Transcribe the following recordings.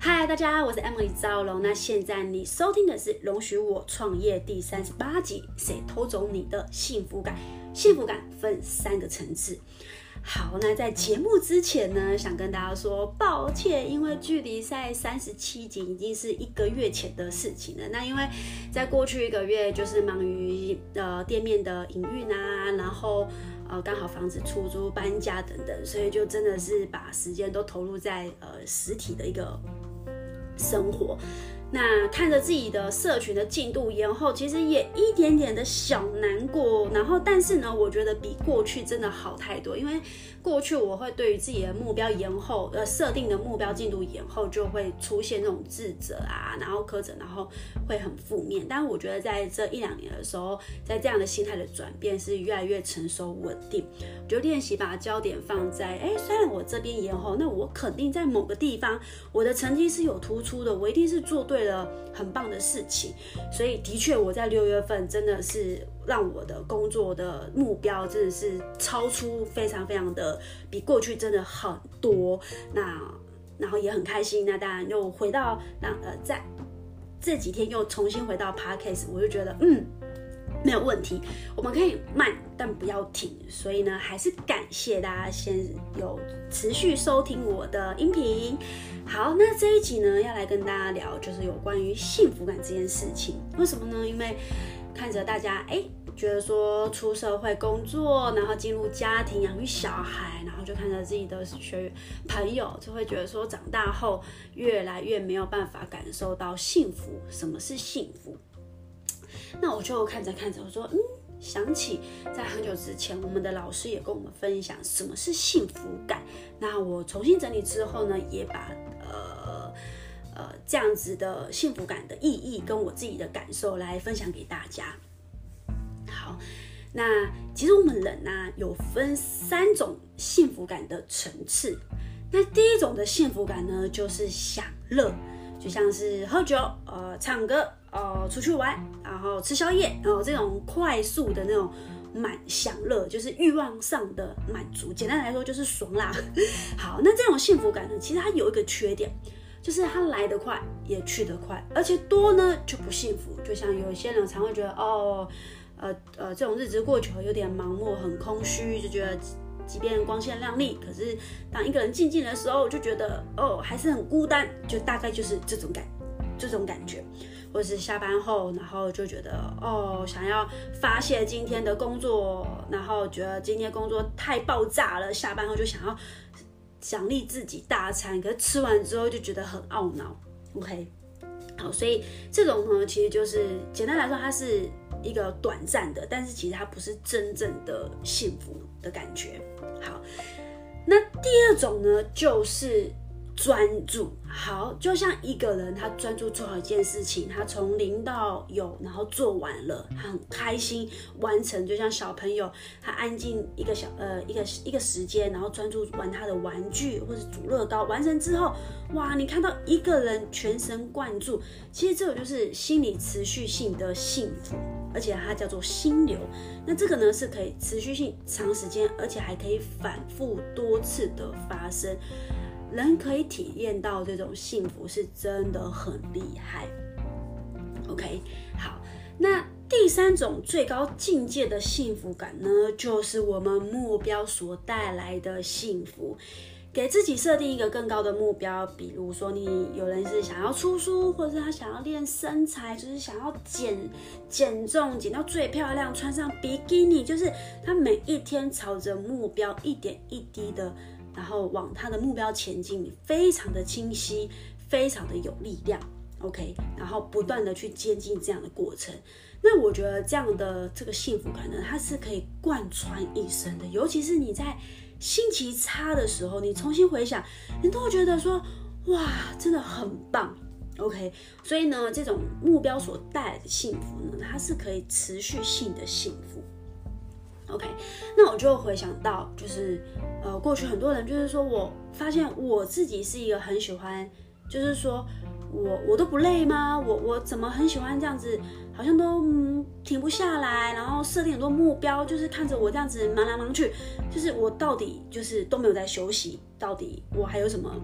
嗨，大家，我是 Emily 赵龙。那现在你收听的是《容许我创业》第三十八集。谁偷走你的幸福感？幸福感分三个层次。好，那在节目之前呢，想跟大家说抱歉，因为距离在三十七集已经是一个月前的事情了。那因为在过去一个月，就是忙于呃店面的营运啊，然后呃刚好房子出租、搬家等等，所以就真的是把时间都投入在呃实体的一个。生活，那看着自己的社群的进度延后，其实也一点点的小难过。然后，但是呢，我觉得比过去真的好太多，因为。过去我会对于自己的目标延后，呃，设定的目标进度延后，就会出现那种自责啊，然后苛责，然后会很负面。但我觉得在这一两年的时候，在这样的心态的转变是越来越成熟稳定。我就练习把焦点放在，哎，虽然我这边延后，那我肯定在某个地方我的成绩是有突出的，我一定是做对了很棒的事情。所以的确，我在六月份真的是。让我的工作的目标真的是超出非常非常的比过去真的很多，那然后也很开心。那当然又回到那呃在这几天又重新回到 Podcast，我就觉得嗯没有问题，我们可以慢但不要停。所以呢，还是感谢大家先有持续收听我的音频。好，那这一集呢要来跟大家聊就是有关于幸福感这件事情。为什么呢？因为看着大家哎。觉得说出社会工作，然后进入家庭养育小孩，然后就看着自己的学员朋友，就会觉得说长大后越来越没有办法感受到幸福。什么是幸福？那我就看着看着，我说嗯，想起在很久之前，我们的老师也跟我们分享什么是幸福感。那我重新整理之后呢，也把呃呃这样子的幸福感的意义跟我自己的感受来分享给大家。好那其实我们人呢、有分三种幸福感的层次。那第一种的幸福感呢，就是享乐，就像是喝酒、呃唱歌、呃出去玩，然后吃宵夜，然后这种快速的那种满享乐，就是欲望上的满足。简单来说就是爽啦。好，那这种幸福感呢，其实它有一个缺点，就是它来得快也去得快，而且多呢就不幸福。就像有些人常会觉得哦。呃呃，这种日子过久了，有点盲目，很空虚，就觉得即便光鲜亮丽，可是当一个人静静的时候，就觉得哦，还是很孤单，就大概就是这种感，这种感觉，或是下班后，然后就觉得哦，想要发泄今天的工作，然后觉得今天工作太爆炸了，下班后就想要奖励自己大餐，可是吃完之后就觉得很懊恼。OK，好，所以这种呢，其实就是简单来说，它是。一个短暂的，但是其实它不是真正的幸福的感觉。好，那第二种呢，就是专注。好，就像一个人他专注做好一件事情，他从零到有，然后做完了，他很开心完成。就像小朋友，他安静一个小呃一个一个时间，然后专注玩他的玩具或者组乐高，完成之后，哇，你看到一个人全神贯注，其实这个就是心理持续性的幸福。而且它叫做心流，那这个呢是可以持续性长时间，而且还可以反复多次的发生，人可以体验到这种幸福是真的很厉害。OK，好，那第三种最高境界的幸福感呢，就是我们目标所带来的幸福。给自己设定一个更高的目标，比如说你有人是想要出书，或者是他想要练身材，就是想要减减重，减到最漂亮，穿上比基尼，就是他每一天朝着目标一点一滴的，然后往他的目标前进，非常的清晰，非常的有力量，OK，然后不断的去接近这样的过程，那我觉得这样的这个幸福感呢，它是可以贯穿一生的，尤其是你在。心情差的时候，你重新回想，你都会觉得说，哇，真的很棒。OK，所以呢，这种目标所带来的幸福呢，它是可以持续性的幸福。OK，那我就回想到，就是呃，过去很多人就是说，我发现我自己是一个很喜欢，就是说我我都不累吗？我我怎么很喜欢这样子？好像都嗯停不下来，然后设定很多目标，就是看着我这样子忙来忙去，就是我到底就是都没有在休息，到底我还有什么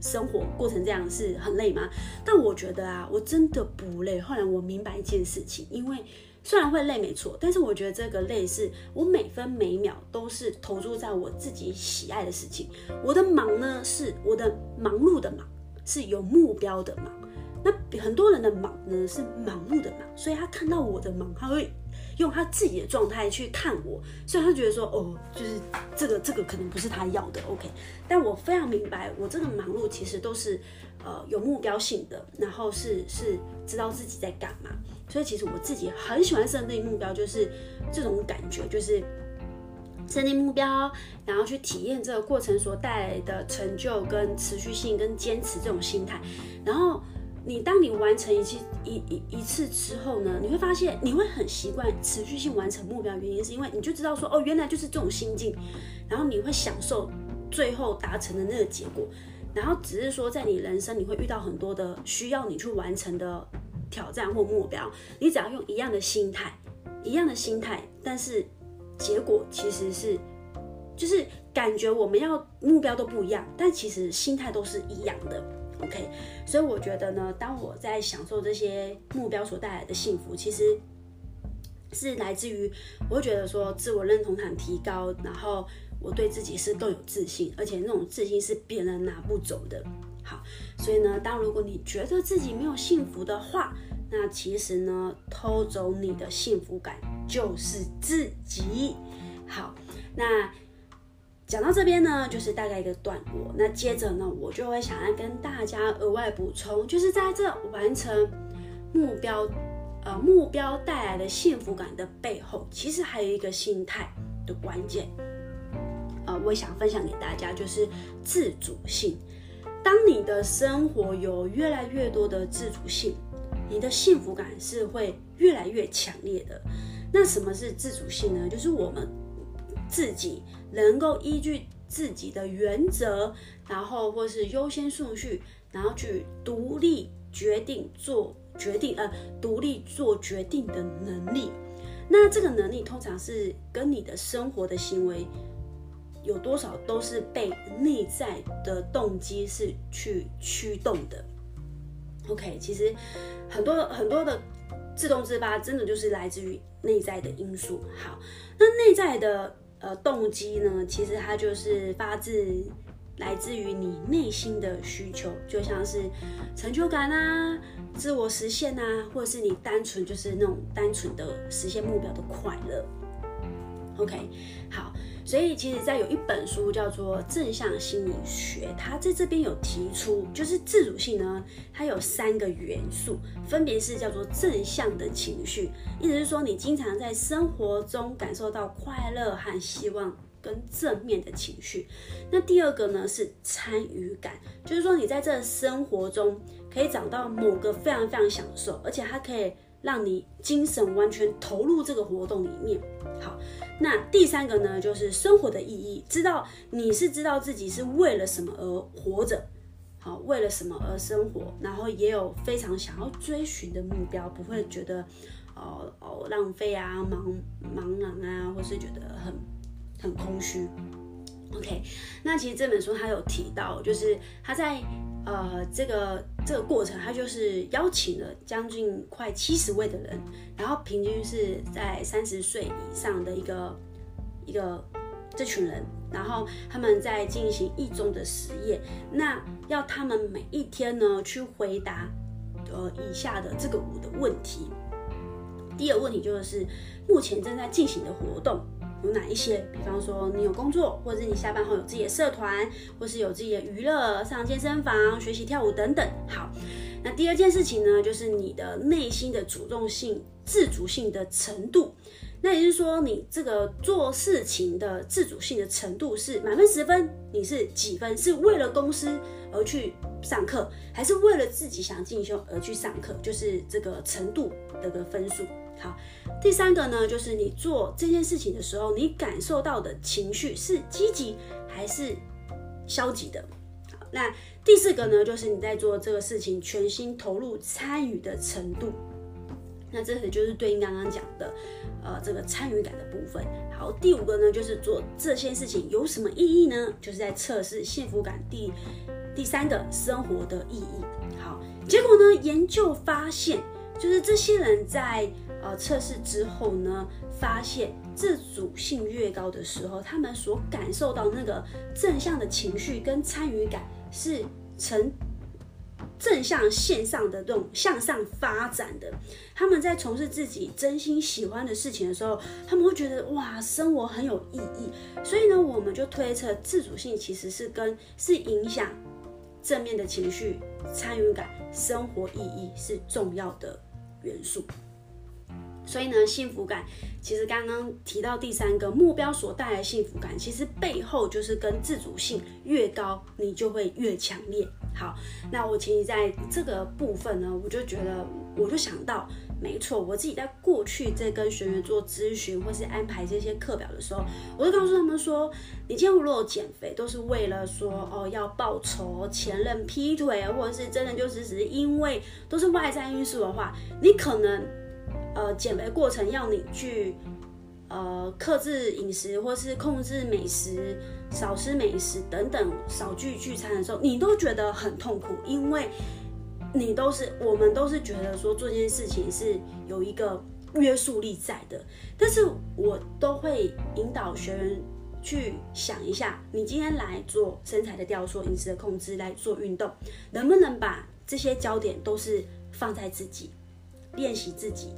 生活过成这样是很累吗？但我觉得啊，我真的不累。后来我明白一件事情，因为虽然会累没错，但是我觉得这个累是我每分每秒都是投注在我自己喜爱的事情。我的忙呢，是我的忙碌的忙，是有目标的忙。那很多人的忙呢，是盲目的忙，所以他看到我的忙，他会用他自己的状态去看我，所以他觉得说，哦，就是这个这个可能不是他要的，OK。但我非常明白，我这个忙碌其实都是呃有目标性的，然后是是知道自己在干嘛，所以其实我自己很喜欢设定目标，就是这种感觉，就是设定目标，然后去体验这个过程所带来的成就跟持续性跟坚持这种心态，然后。你当你完成一次一一一次之后呢，你会发现你会很习惯持续性完成目标，原因是因为你就知道说哦，原来就是这种心境，然后你会享受最后达成的那个结果，然后只是说在你人生你会遇到很多的需要你去完成的挑战或目标，你只要用一样的心态，一样的心态，但是结果其实是就是感觉我们要目标都不一样，但其实心态都是一样的。OK，所以我觉得呢，当我在享受这些目标所带来的幸福，其实是来自于我会觉得说自我认同感提高，然后我对自己是更有自信，而且那种自信是别人拿不走的。好，所以呢，当如果你觉得自己没有幸福的话，那其实呢，偷走你的幸福感就是自己。好，那。讲到这边呢，就是大概一个段落。那接着呢，我就会想要跟大家额外补充，就是在这完成目标，呃，目标带来的幸福感的背后，其实还有一个心态的关键。呃，我想分享给大家，就是自主性。当你的生活有越来越多的自主性，你的幸福感是会越来越强烈的。那什么是自主性呢？就是我们。自己能够依据自己的原则，然后或是优先顺序，然后去独立决定做决定，呃，独立做决定的能力。那这个能力通常是跟你的生活的行为有多少都是被内在的动机是去驱动的。OK，其实很多很多的自动自发，真的就是来自于内在的因素。好，那内在的。呃，动机呢，其实它就是发自来自于你内心的需求，就像是成就感啊、自我实现啊，或者是你单纯就是那种单纯的实现目标的快乐。OK，好。所以，其实，在有一本书叫做《正向心理学》，它在这边有提出，就是自主性呢，它有三个元素，分别是叫做正向的情绪，意思是说你经常在生活中感受到快乐和希望跟正面的情绪。那第二个呢是参与感，就是说你在这生活中可以找到某个非常非常享受，而且它可以让你精神完全投入这个活动里面。好。那第三个呢，就是生活的意义，知道你是知道自己是为了什么而活着，好，为了什么而生活，然后也有非常想要追寻的目标，不会觉得，哦哦浪费啊，茫茫然啊，或是觉得很很空虚。OK，那其实这本书他有提到，就是他在。呃，这个这个过程，他就是邀请了将近快七十位的人，然后平均是在三十岁以上的一个一个这群人，然后他们在进行一周的实验，那要他们每一天呢去回答呃以下的这个五的问题。第一个问题就是目前正在进行的活动。有哪一些？比方说，你有工作，或者是你下班后有自己的社团，或是有自己的娱乐，上健身房、学习跳舞等等。好，那第二件事情呢，就是你的内心的主动性、自主性的程度。那也就是说，你这个做事情的自主性的程度是满分十分，你是几分？是为了公司而去上课，还是为了自己想进修而去上课？就是这个程度的个分数。好，第三个呢，就是你做这件事情的时候，你感受到的情绪是积极还是消极的？好，那第四个呢，就是你在做这个事情全心投入参与的程度。那这个就是对应刚刚讲的，呃，这个参与感的部分。好，第五个呢，就是做这件事情有什么意义呢？就是在测试幸福感第第三个生活的意义。好，结果呢，研究发现，就是这些人在呃测试之后呢，发现自主性越高的时候，他们所感受到那个正向的情绪跟参与感是呈正向线上的这种向上发展的。他们在从事自己真心喜欢的事情的时候，他们会觉得哇，生活很有意义。所以呢，我们就推测自主性其实是跟是影响正面的情绪、参与感、生活意义是重要的元素。所以呢，幸福感其实刚刚提到第三个目标所带来的幸福感，其实背后就是跟自主性越高，你就会越强烈。好，那我其实在这个部分呢，我就觉得，我就想到，没错，我自己在过去在跟学员做咨询或是安排这些课表的时候，我就告诉他们说，你今天如果减肥都是为了说哦要报仇、前任劈腿，或者是真的就是只是因为都是外在因素的话，你可能。呃，减肥过程要你去呃克制饮食，或是控制美食，少吃美食等等，少聚聚餐的时候，你都觉得很痛苦，因为你都是我们都是觉得说做这件事情是有一个约束力在的，但是我都会引导学员去想一下，你今天来做身材的雕塑、饮食的控制、来做运动，能不能把这些焦点都是放在自己，练习自己。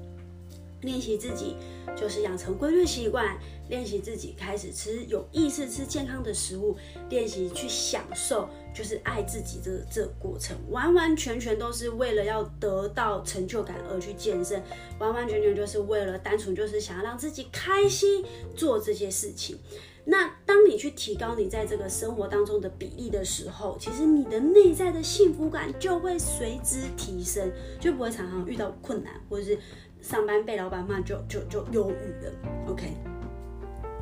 练习自己就是养成规律习惯，练习自己开始吃有意识吃健康的食物，练习去享受就是爱自己这这过程，完完全全都是为了要得到成就感而去健身，完完全全就是为了单纯就是想要让自己开心做这些事情。那当你去提高你在这个生活当中的比例的时候，其实你的内在的幸福感就会随之提升，就不会常常遇到困难或者是。上班被老板骂就就就忧郁了，OK。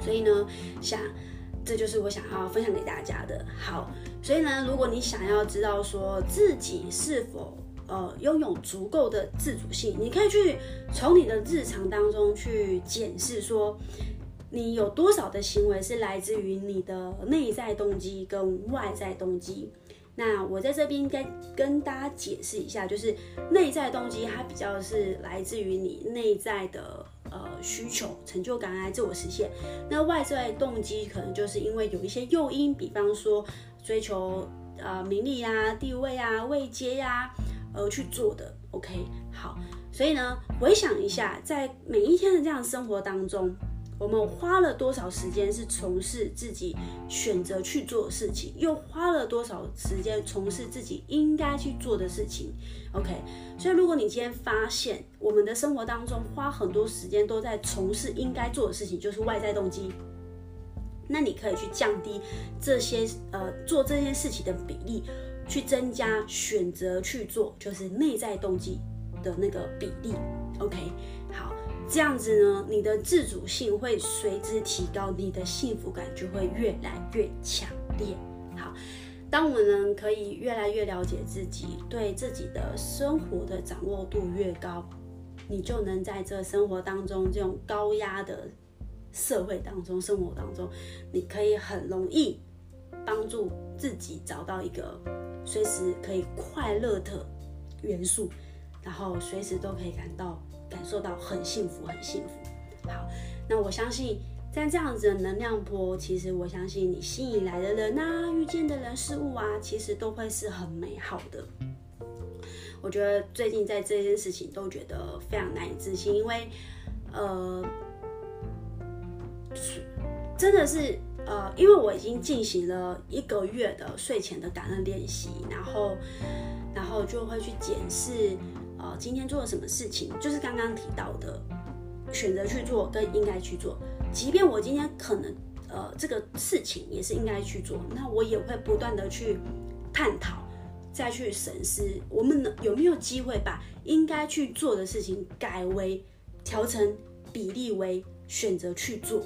所以呢，想这就是我想要分享给大家的。好，所以呢，如果你想要知道说自己是否呃拥有足够的自主性，你可以去从你的日常当中去检视说，你有多少的行为是来自于你的内在动机跟外在动机。那我在这边应该跟大家解释一下，就是内在动机它比较是来自于你内在的呃需求、成就感来自我实现。那外在动机可能就是因为有一些诱因，比方说追求呃名利啊、地位啊、位阶呀而去做的。OK，好，所以呢，回想一下，在每一天的这样生活当中。我们花了多少时间是从事自己选择去做的事情，又花了多少时间从事自己应该去做的事情？OK，所以如果你今天发现我们的生活当中花很多时间都在从事应该做的事情，就是外在动机，那你可以去降低这些呃做这件事情的比例，去增加选择去做就是内在动机的那个比例。OK，好。这样子呢，你的自主性会随之提高，你的幸福感就会越来越强烈。好，当我们可以越来越了解自己，对自己的生活的掌握度越高，你就能在这生活当中，这种高压的社会当中、生活当中，你可以很容易帮助自己找到一个随时可以快乐的元素，然后随时都可以感到。感受到很幸福，很幸福。好，那我相信在这样子的能量波，其实我相信你吸引来的人啊，遇见的人事物啊，其实都会是很美好的。我觉得最近在这件事情都觉得非常难以置信，因为呃，真的是呃，因为我已经进行了一个月的睡前的感恩练习，然后然后就会去检视。呃，今天做了什么事情？就是刚刚提到的，选择去做跟应该去做。即便我今天可能呃这个事情也是应该去做，那我也会不断的去探讨，再去审视，我们能有没有机会把应该去做的事情改为调成比例为选择去做。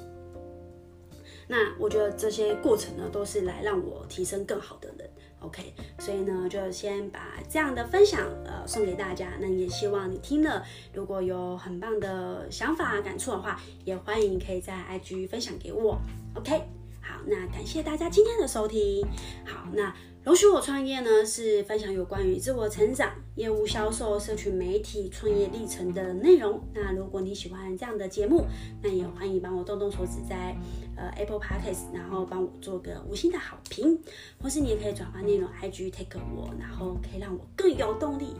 那我觉得这些过程呢，都是来让我提升更好的人。OK，所以呢，就先把这样的分享呃送给大家。那也希望你听了，如果有很棒的想法、感触的话，也欢迎可以在 IG 分享给我。OK，好，那感谢大家今天的收听。好，那容许我创业呢，是分享有关于自我成长、业务销售、社群媒体创业历程的内容。那如果你喜欢这样的节目，那也欢迎帮我动动手指在呃 Apple Podcast，然后帮我做个五星的好评，或是你也可以转发内容 IG tag 我，然后可以让我更有动力。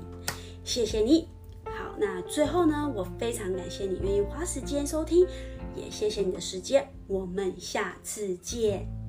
谢谢你。好，那最后呢，我非常感谢你愿意花时间收听，也谢谢你的时间。我们下次见。